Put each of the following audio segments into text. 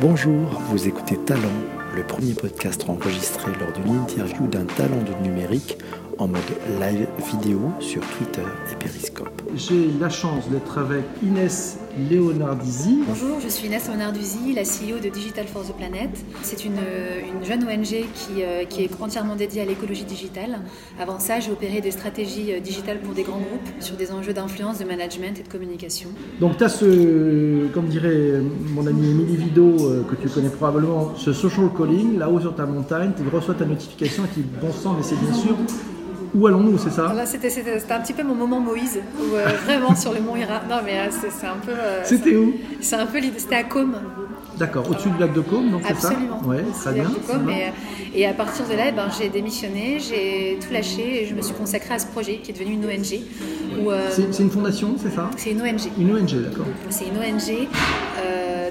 Bonjour, vous écoutez Talent, le premier podcast enregistré lors d'une interview d'un talent de numérique en mode live vidéo sur Twitter et Periscope. J'ai la chance d'être avec Inès Leonardisi. Bonjour, je suis Inès Leonardisi, la CEO de Digital for the Planet. C'est une, une, jeune ONG qui, euh, qui, est entièrement dédiée à l'écologie digitale. Avant ça, j'ai opéré des stratégies euh, digitales pour des grands groupes sur des enjeux d'influence, de management et de communication. Donc tu as ce, comme dirait mon ami Émilie Vido, euh, que tu connais probablement, ce social calling, là-haut sur ta montagne, tu reçois ta notification et tu dis bon sang, mais c'est bien sûr où allons-nous, c'est ça C'était un petit peu mon moment Moïse, où, euh, vraiment sur le mont Ira. Non, mais euh, c'est un peu. euh, C'était où C'est un peu l'idée. C'était à Côme. D'accord, au-dessus du lac de Côme, donc c'est ça Absolument. Ouais, très C'était bien. Côme, et, et à partir de là, eh ben, j'ai démissionné, j'ai tout lâché et je me suis consacrée à ce projet qui est devenu une ONG. où, C'est c'est une fondation, c'est ça C'est une ONG. Une ONG, d'accord. C'est une ONG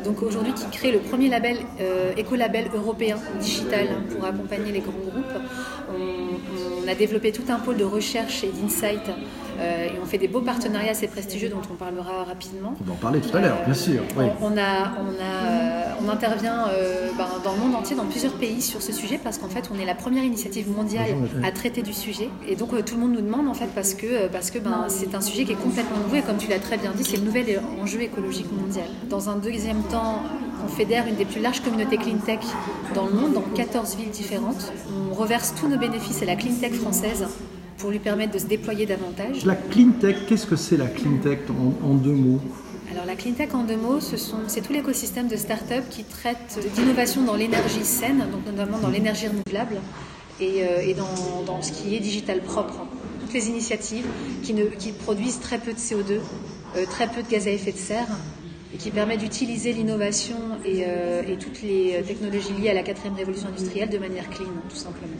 donc aujourd'hui qui crée le premier label euh, écolabel européen digital pour accompagner les grands groupes. On, on a développé tout un pôle de recherche et d'insight euh, et on fait des beaux partenariats assez prestigieux dont on parlera rapidement. On va en parler tout à l'heure, bien sûr. Oui. On, on a, on, a, euh, on intervient euh, ben, dans le monde entier, dans plusieurs pays sur ce sujet parce qu'en fait on est la première initiative mondiale à traiter du sujet et donc euh, tout le monde nous demande en fait parce que, euh, parce que ben, c'est un sujet qui est complètement nouveau et comme tu l'as très bien dit c'est le nouvel enjeu écologique mondial. Dans un deuxième temps on fédère une des plus larges communautés clean tech dans le monde, dans 14 villes différentes. On reverse tous nos bénéfices à la clean tech française pour lui permettre de se déployer davantage. La clean tech, qu'est-ce que c'est la clean tech en, en deux mots alors la clean tech en deux mots, ce sont, c'est tout l'écosystème de start-up qui traite d'innovation dans l'énergie saine, donc notamment dans l'énergie renouvelable et, euh, et dans, dans, ce qui est digital propre. Toutes les initiatives qui, ne, qui produisent très peu de CO2, euh, très peu de gaz à effet de serre et qui permet d'utiliser l'innovation et, euh, et, toutes les technologies liées à la quatrième révolution industrielle de manière clean, tout simplement.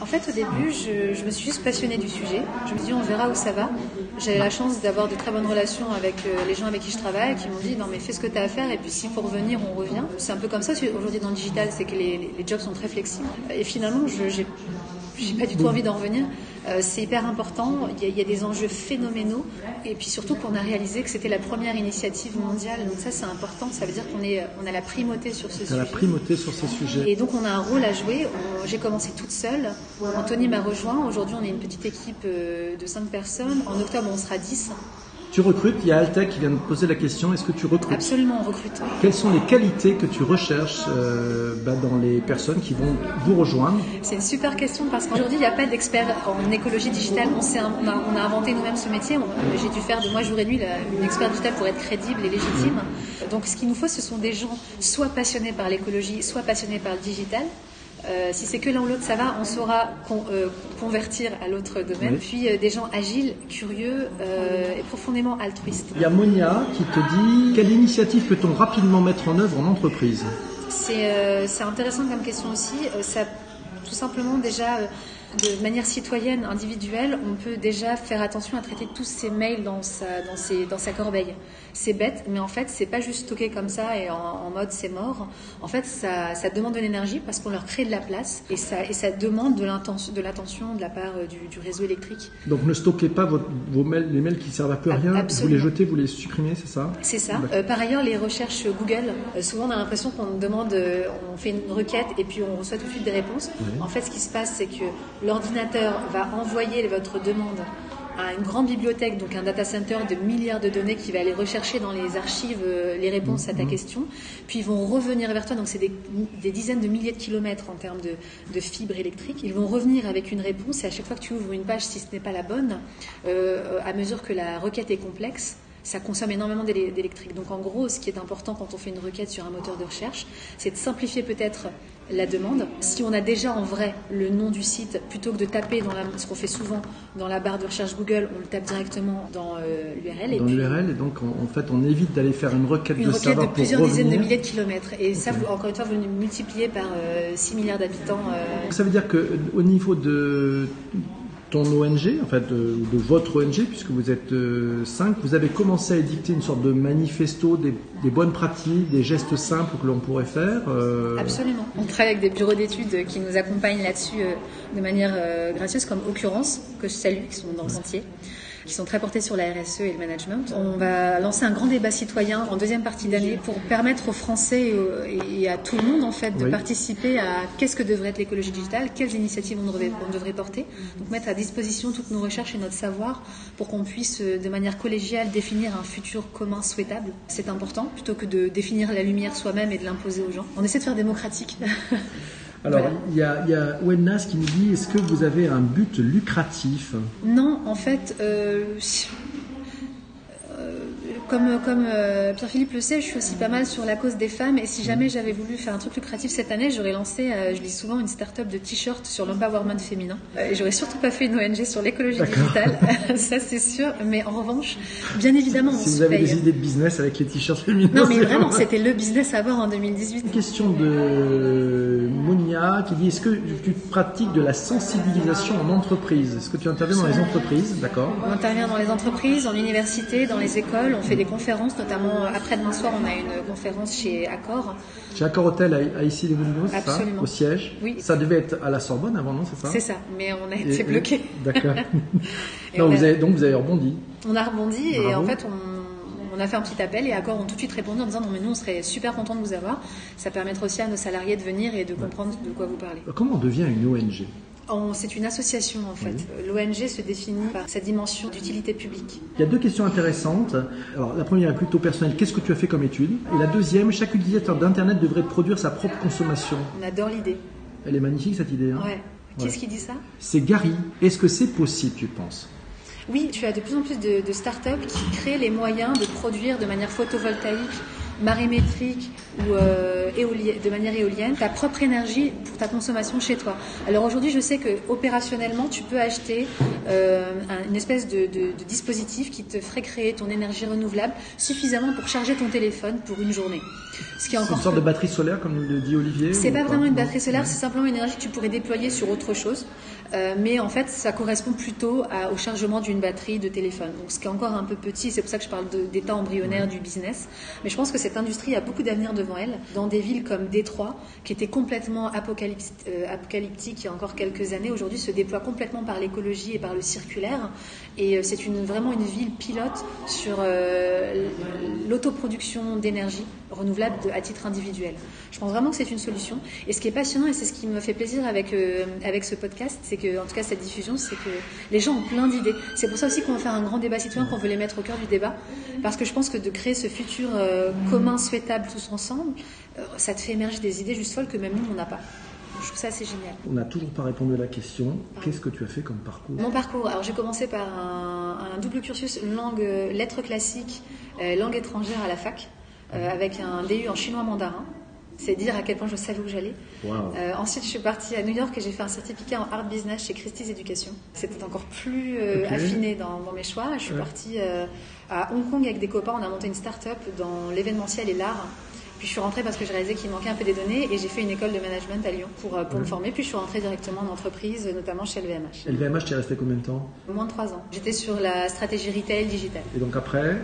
En fait, au début, je, me suis juste passionnée du sujet. Je me suis dit, on verra où ça va. J'ai la chance d'avoir de très bonnes relations avec euh, les gens avec qui je travaille, qui m'ont dit, non mais fais ce que tu as à faire, et puis s'il faut revenir, on revient. C'est un peu comme ça aujourd'hui dans le digital, c'est que les, jobs sont très flexibles. Et finalement, je j'ai pas du tout envie d'en revenir. Euh, c'est hyper important. Il y, a, il y, a, des enjeux phénoménaux. Et puis surtout qu'on a réalisé que c'était la première initiative mondiale. Donc ça, c'est important. Ça veut dire qu'on est, on a la primauté sur ce sujet. la primauté sur ces sujets. Et donc on a un rôle à jouer. J'ai commencé toute seule. Anthony m'a rejoint. Aujourd'hui, on est une petite équipe euh, de 5 personnes. En octobre, on sera 10. Tu recrutes, il y a Altec qui vient de poser la question, est-ce que tu recrutes Absolument, on recrute. Quelles sont les qualités que tu recherches euh, bah, dans les personnes qui vont vous rejoindre C'est une super question parce qu'aujourd'hui, il n'y a pas d'experts en écologie digitale. On, on, a, on a, inventé nous-mêmes ce métier. J'ai dû faire de moi jour et nuit la, une expert digitale pour être crédible et légitime. Mmh. Donc ce qu'il nous faut, ce sont des gens soit passionnés par l'écologie, soit passionnés par le digital. Euh, si c'est que l'un ou l'autre, ça va, on saura con, euh, convertir à l'autre domaine. Oui. Puis euh, des gens agiles, curieux et profondément altruistes. Il y a Monia qui te dit quelle initiative peut-on rapidement mettre en œuvre en entreprise? C'est intéressant comme question aussi. ça, tout simplement déjà de manière citoyenne, individuelle, on peut déjà faire attention à traiter tous ces mails dans sa, dans ses, dans sa corbeille. C'est bête, mais en fait, c'est pas juste stocké comme ça et en, en mode c'est mort. En fait, ça, ça demande de l'énergie parce qu'on leur crée de la place et ça, et ça demande de l'attention de, de la part du, du, réseau électrique. Donc ne stockez pas votre, vos mails, les mails qui servent à peu à rien, Absolument. vous les jetez, vous les supprimez, c'est ça? C'est ça. Euh, par ailleurs, les recherches Google, euh, souvent on a l'impression qu'on demande, euh, on fait une requête et puis on reçoit tout de suite des réponses. Oui. En fait, ce qui se passe, c'est que l'ordinateur va envoyer votre demande à une grande bibliothèque, donc un data center de milliards de données qui va aller rechercher dans les archives les réponses à ta question. Puis ils vont revenir vers toi, donc c'est des, des, dizaines de milliers de kilomètres en termes de, de, fibres électriques. Ils vont revenir avec une réponse et à chaque fois que tu ouvres une page, si ce n'est pas la bonne, euh, à mesure que la requête est complexe, ça consomme énormément d'électrique. Donc en gros, ce qui est important quand on fait une requête sur un moteur de recherche, c'est de simplifier peut-être la demande. Si on a déjà en vrai le nom du site, plutôt que de taper dans la, ce qu'on fait souvent dans la barre de recherche Google, on le tape directement dans euh, l'URL. Dans l'URL, et donc en, en, fait on évite d'aller faire une requête une de requête de plusieurs pour dizaines de milliers de kilomètres. Et okay. ça, vous, encore une fois, vous multipliez par euh, 6 milliards d'habitants. Euh... Ça veut dire que au niveau de ton ONG, en fait, de, de votre ONG, puisque vous êtes euh, cinq, vous avez commencé à édicter une sorte de manifesto des, des bonnes pratiques, des gestes simples que l'on pourrait faire. Euh... Absolument. On travaille avec des bureaux d'études qui nous accompagnent là-dessus euh, de manière euh, gracieuse, comme Occurrence, que je salue, qui sont dans le sentier. Qui sont très portés sur la RSE et le management. On va lancer un grand débat citoyen en deuxième partie d'année pour permettre aux Français et, à tout le monde en fait de participer à qu'est-ce que devrait être l'écologie digitale, quelles initiatives on devrait, on devrait porter. Donc mettre à disposition toutes nos recherches et notre savoir pour qu'on puisse de manière collégiale définir un futur commun souhaitable. C'est important plutôt que de définir la lumière soi-même et de l'imposer aux gens. On essaie de faire démocratique. Alors, il y, a, y a Wennas qui nous dit est-ce que vous avez un but lucratif? Non, en fait, euh, comme, comme euh, Pierre-Philippe le sait, je suis aussi pas mal sur la cause des femmes. Et si jamais j'avais voulu faire un truc lucratif cette année, j'aurais lancé, euh, je dis souvent, une start-up de t-shirts sur l'empowerment féminin. Euh, et j'aurais surtout pas fait une ONG sur l'écologie digitale. ça, c'est sûr. Mais en revanche, bien évidemment, si vous avez des idées de business avec les t-shirts féminins. Non, mais vraiment, c'était le business à avoir en 2018. Une question de Qui dit est-ce que tu pratiques de la sensibilisation en entreprise? Est-ce que tu interviens dans les entreprises? D'accord. On intervient dans les entreprises, dans l'université, dans les écoles. On fait des conférences, notamment après-demain soir, on a une conférence chez Accor. Chez Accor Hotel à, ici les c'est ça? Au siège? Oui. Ça devait être à la Sorbonne avant, non C'est ça? C'est ça, mais on a été bloqué. D'accord. donc, vous avez, rebondi On a rebondi et en fait, on, a fait un petit appel et Accor ont tout de suite répondu en disant non mais nous on serait super content de vous avoir. Ça permettra aussi à nos salariés de venir et de comprendre de quoi vous parlez. Comment on devient une ONG c'est une association en fait. L'ONG se définit par sa dimension d'utilité publique. Il y a deux questions intéressantes. Alors la première est plutôt personnelle. Qu'est-ce que tu as fait comme étude? Et la deuxième, chaque utilisateur d'Internet devrait produire sa propre consommation. On adore l'idée. Elle est magnifique cette idée. Hein? Ouais. Qu'est-ce qui dit ça? C'est Gary. Est-ce que c'est possible, tu penses? Oui, tu as de plus en plus de, de startups qui créent les moyens de produire de manière photovoltaïque marémétrique ou euh, de manière éolienne, ta propre énergie pour ta consommation chez toi. Alors aujourd'hui, je sais que opérationnellement, tu peux acheter euh, une espèce de, dispositif qui te ferait créer ton énergie renouvelable suffisamment pour charger ton téléphone pour une journée. Ce qui est encore une sorte de batterie solaire, comme le dit Olivier. C'est pas vraiment une batterie solaire, c'est simplement une énergie que tu pourrais déployer sur autre chose. Euh, mais en fait, ça correspond plutôt au chargement d'une batterie de téléphone. Donc, ce qui est encore un peu petit, c'est pour ça que je parle d'état embryonnaire du business. Mais je pense que cette industrie a beaucoup d'avenir devant elle. Dans des villes comme Détroit, qui était complètement euh, apocalyptique il y a encore quelques années, aujourd'hui se déploie complètement par l'écologie et par le circulaire. Et euh, c'est vraiment une ville pilote sur l'autoproduction d'énergie renouvelable à titre individuel. Je pense vraiment que c'est une solution. Et ce qui est passionnant, et c'est ce qui me fait plaisir avec, avec ce podcast, c'est que, en tout cas, cette diffusion, c'est que les gens ont plein d'idées. C'est pour ça aussi qu'on va faire un grand débat citoyen, qu'on veut les mettre au cœur du débat, parce que je pense que de créer ce futur euh, commun, souhaitable tous ensemble, euh, ça te fait émerger des idées juste folles que même nous, on n'a pas. Je trouve ça assez génial. On n'a toujours pas répondu à la question. Qu'est-ce que tu as fait comme parcours? Mon parcours, alors j'ai commencé par un, double cursus langue, lettres classiques, euh, langue étrangère à la fac, avec un DU en chinois mandarin. C'est dire à quel point je savais où j'allais. Euh, ensuite, je suis partie à New York et j'ai fait un certificat en art business chez Christie's Education. C'était encore plus euh, affiné dans, mes choix. Je suis partie euh, à Hong Kong avec des copains. On a monté une start-up dans l'événementiel et l'art. Puis je suis rentrée parce que je réalisais qu'il manquait un peu des données et j'ai fait une école de management à Lyon pour, pour me former. Puis je suis rentrée directement en entreprise, notamment chez LVMH. LVMH, tu es resté combien de temps? Moins de trois ans. J'étais sur la stratégie retail digitale. Et donc après?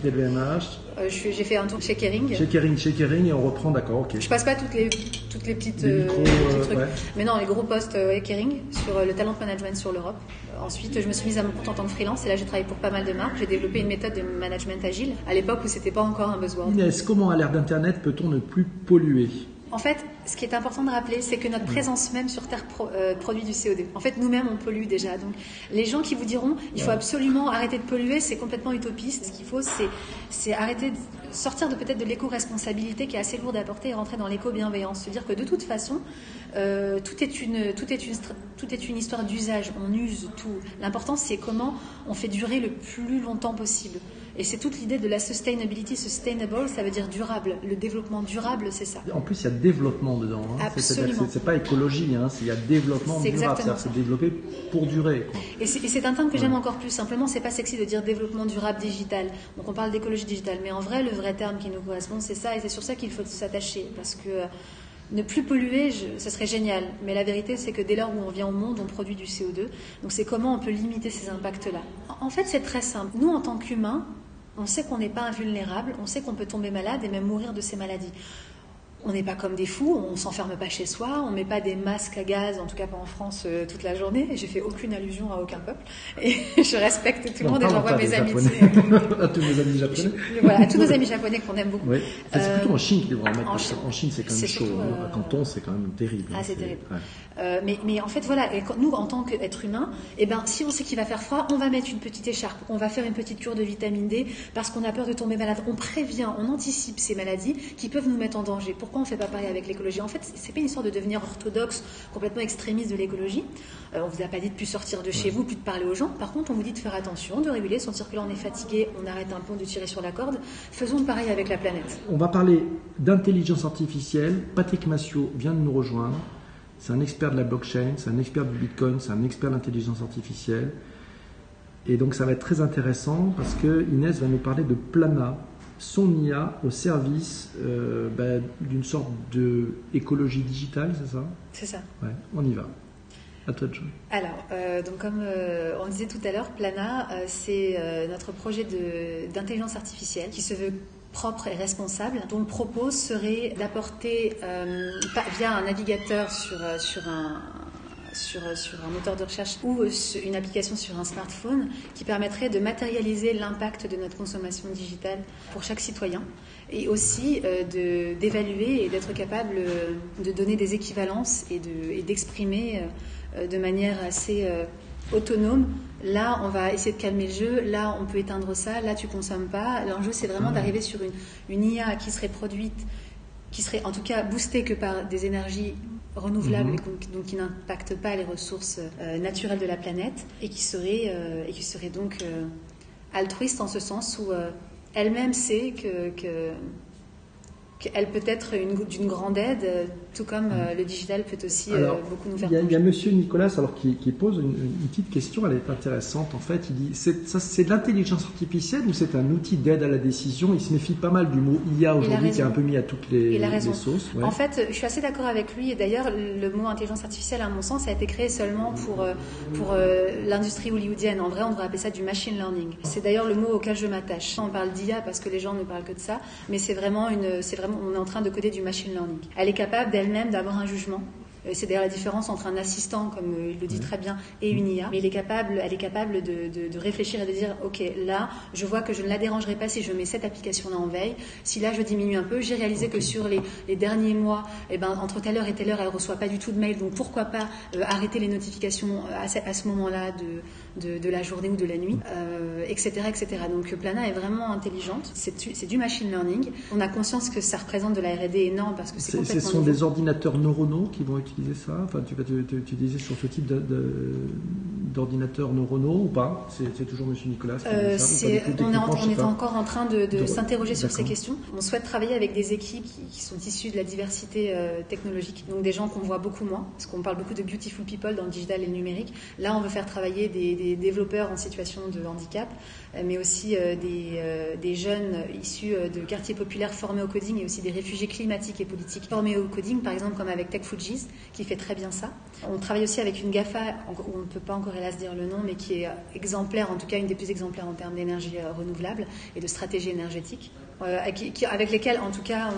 LVMH euh, J'ai fait un tour chez Kering. Chez Kering, chez Kering et on reprend, d'accord, ok. Je passe pas toutes les, toutes les petites, euh, petits trucs. Mais non, les gros postes euh, Kering sur le talent management sur l'Europe. Ensuite, je me suis mise à mon compte en tant que freelance et là, j'ai travaillé pour pas mal de marques. J'ai développé une méthode de management agile à l'époque où c'était pas encore un besoin. Inès, comment à l'ère d'Internet peut-on ne plus polluer? En fait, ce qui est important de rappeler, c'est que notre présence même sur Terre euh, produit du CO2. En fait, nous-mêmes, on pollue déjà. Donc, les gens qui vous diront, il faut absolument arrêter de polluer, c'est complètement utopiste. Ce qu'il faut, c'est arrêter de sortir de peut-être de l'éco-responsabilité qui est assez lourde à porter et rentrer dans l'éco-bienveillance. Se dire que de toute façon, euh, tout, est une, tout, est une, tout est une histoire d'usage. On use tout. L'important, c'est comment on fait durer le plus longtemps possible. Et c'est toute l'idée de la sustainability. Sustainable, ça veut dire durable. Le développement durable, c'est ça. En plus, il y a développement dedans. Hein. Absolument. C'est pas écologie, hein. il y a développement durable. C'est développer pour durer. Et c'est un terme que j'aime encore plus. Simplement, c'est pas sexy de dire développement durable digital. Donc on parle d'écologie digitale. Mais en vrai, le vrai terme qui nous correspond, c'est ça. Et c'est sur ça qu'il faut s'attacher. Parce que euh, ne plus polluer, ce serait génial. Mais la vérité, c'est que dès lors où on vient au monde, on produit du CO2. Donc c'est comment on peut limiter ces impacts-là. En fait, c'est très simple. Nous, en tant qu'humains, on sait qu'on n'est pas invulnérable, on sait qu'on peut tomber malade et même mourir de ces maladies. On n'est pas comme des fous, on s'enferme pas chez soi, on met pas des masques à gaz, en tout cas pas en France, euh, toute la journée. J'ai fait aucune allusion à aucun peuple. Et je respecte tout le monde et j'envoie mes amitiés. à tous mes amis japonais. voilà, à tous nos amis japonais qu'on aime beaucoup. Oui. c'est plutôt en Chine qu'ils devraient en mettre. en Chine. C'est quand même chaud. euh, À Canton, c'est quand même terrible. Ah, hein. c'est terrible. ouais. Euh, mais, mais en fait, voilà, et quand- nous, en tant qu'être humain, eh ben, si on sait qu'il va faire froid, on va mettre une petite écharpe, on va faire une petite cure de vitamine D parce qu'on a peur de tomber malade. On prévient, on anticipe ces maladies qui peuvent nous mettre en danger. Pourquoi on ne fait pas pareil avec l'écologie? En fait, c'est pas une histoire de devenir orthodoxe, complètement extrémiste de l'écologie. Euh, on vous a pas dit de plus sortir de chez vous, plus de parler aux gens. Par contre, on vous dit de faire attention, de réguler, sentir que là on est fatigué, on arrête un peu de tirer sur la corde. Faisons pareil avec la planète. On va parler d'intelligence artificielle. Patrick Massiot vient de nous rejoindre. C'est un expert de la blockchain, c'est un expert du Bitcoin, c'est un expert de l'intelligence artificielle. Et donc ça va être très intéressant parce que Inès va nous parler de Plana, son IA au service euh, ben, d'une sorte de écologie digitale, c'est ça? C'est ça. Ouais, on y va. À toi de jouer. Alors, euh, donc comme euh, on disait tout à l'heure, Plana, c'est notre projet d'intelligence artificielle qui se veut propre et responsable, dont le propos serait d'apporter via un navigateur sur, sur un sur, euh, sur un moteur de recherche ou euh, une application sur un smartphone qui permettrait de matérialiser l'impact de notre consommation digitale pour chaque citoyen et aussi euh, de- d'évaluer et d'être capable de donner des équivalences et de- et d'exprimer euh, de manière assez euh, autonome. Là, on va essayer de calmer le jeu. Là, on peut éteindre ça. Là, tu consommes pas. L'enjeu, c'est vraiment d'arriver sur une, une IA qui serait produite, qui serait en tout cas boostée que par des énergies renouvelables Mhm. et donc, donc qui n'impactent pas les ressources euh, naturelles de la planète et qui serait, euh, et qui serait donc euh, altruiste en ce sens où elle-même sait que, que- qu'elle peut être une- d'une grande aide, tout comme euh, le digital peut aussi euh, beaucoup nous faire il y a. Monsieur Nicolas alors, qui, qui pose une, une petite question, elle est intéressante en fait. Il dit c'est, de l'intelligence artificielle ou c'est un outil d'aide à la décision? Il se méfie pas mal du mot IA aujourd'hui qui est un peu mis à toutes les, les sauces. ouais. En fait, je suis assez d'accord avec lui. Et d'ailleurs, le mot intelligence artificielle, à mon sens, a été créé seulement pour, euh, pour euh, l'industrie hollywoodienne. En vrai, on devrait appeler ça du machine learning. C'est d'ailleurs le mot auquel je m'attache. On parle d'IA parce que les gens ne parlent que de ça, mais c'est vraiment une, c'est vraiment, on est en train de coder du machine learning. Elle est capable d'elle-même d'avoir un jugement. Euh, C'est d'ailleurs la différence entre un assistant, comme euh, il le dit très bien, et une IA. Mais il est capable, elle est capable de, de- de réfléchir et de dire, ok, là, je vois que je ne la dérangerai pas si je mets cette application-là en veille. Si là, je diminue un peu, j'ai réalisé que sur les, les derniers mois, eh ben, entre telle heure et telle heure, elle reçoit pas du tout de mail. Donc pourquoi pas euh, arrêter les notifications à ce, à ce moment-là de, de, de la journée ou de la nuit, euh, etc., etc. Donc Plana est vraiment intelligente. C'est du- machine learning. On a conscience que ça représente de la R&D énorme parce que c'est Ce sont nouveau. des ordinateurs neuronaux qui vont utiliser ça enfin, tu, tu disais sur ce type de- de- d'ordinateurs neuronaux ou pas c'est, toujours Monsieur Nicolas qui Euh, ou on est, en- on encore en train de, de De- s'interroger sur ces questions. On souhaite travailler avec des équipes qui, qui sont issues de la diversité euh, technologique, donc des gens qu'on voit beaucoup moins, parce qu'on parle beaucoup de beautiful people dans le digital et le numérique. Là, on veut faire travailler des, des développeurs en situation de handicap, euh, mais aussi euh, des, des jeunes issus de quartiers populaires formés au coding et aussi des réfugiés climatiques et politiques formés au coding, par exemple comme avec Tech Fujis, qui fait très bien ça. On travaille aussi avec une GAFA, on ne peut pas encore hélas dire le nom, mais qui est exemplaire, en tout cas une des plus exemplaires en termes d'énergie euh, renouvelable et de stratégie énergétique, euh, avec lesquels en tout cas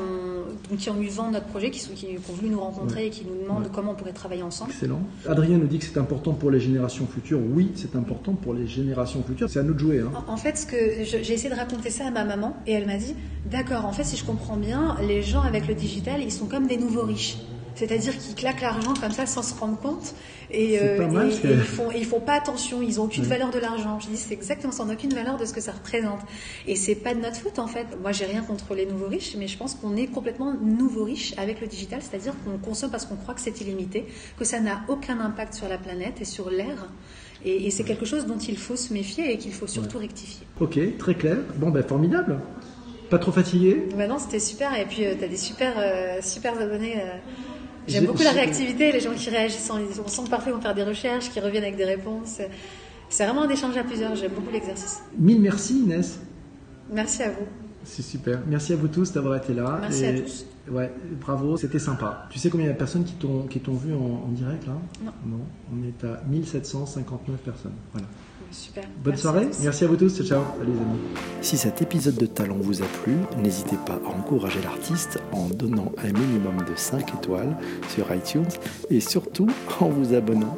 on, qui ont eu vent de notre projet, qui, sont, qui, qui ont voulu nous rencontrer et qui nous demandent Ouais. comment on pourrait travailler ensemble. Excellent. Adrien nous dit que c'est important pour les générations futures. Oui, c'est important pour les générations futures. C'est à nous de jouer. Hein. En- En fait, ce que je- j'ai essayé de raconter ça à ma maman et elle m'a dit D'accord, en fait, si je comprends bien, les gens avec le digital, ils sont comme des nouveaux riches. C'est-à-dire qu'ils claquent l'argent comme ça sans se rendre compte et, pas mal, et- et ils, font, ils font pas attention, ils ont aucune valeur de l'argent. Je dis c'est exactement ça, aucune valeur de ce que ça représente. Et c'est pas de notre faute en fait. Moi j'ai rien contre les nouveaux riches, mais je pense qu'on est complètement nouveaux riches avec le digital, c'est-à-dire qu'on consomme parce qu'on croit que c'est illimité, que ça n'a aucun impact sur la planète et sur l'air. Et, et c'est quelque chose dont il faut se méfier et qu'il faut surtout rectifier. Ok, très clair. Bon, ben formidable. Pas trop fatigué? Bah non, c'était super. Et puis, tu as des super, euh, super abonnés. euh. J'aime J'ai- beaucoup la réactivité, les gens qui réagissent. en- On sent que parfois ils vont faire des recherches, qui reviennent avec des réponses. C'est vraiment un échange à plusieurs. J'aime beaucoup l'exercice. Mille merci Inès. Merci à vous. C'est super. Merci à vous tous d'avoir été là. Merci Et- à tous. Ouais, bravo, c'était sympa. Tu sais combien il y a de personnes qui t'ont qui t'ont vu en, en direct là? Non. Non, on est à 1759 personnes. Voilà. Super. Bonne Merci soirée. Merci à vous tous. Ciao, ciao. Salut les amis. Si cet épisode de Talent vous a plu, n'hésitez pas à encourager l'artiste en donnant un minimum de 5 étoiles sur iTunes et surtout en vous abonnant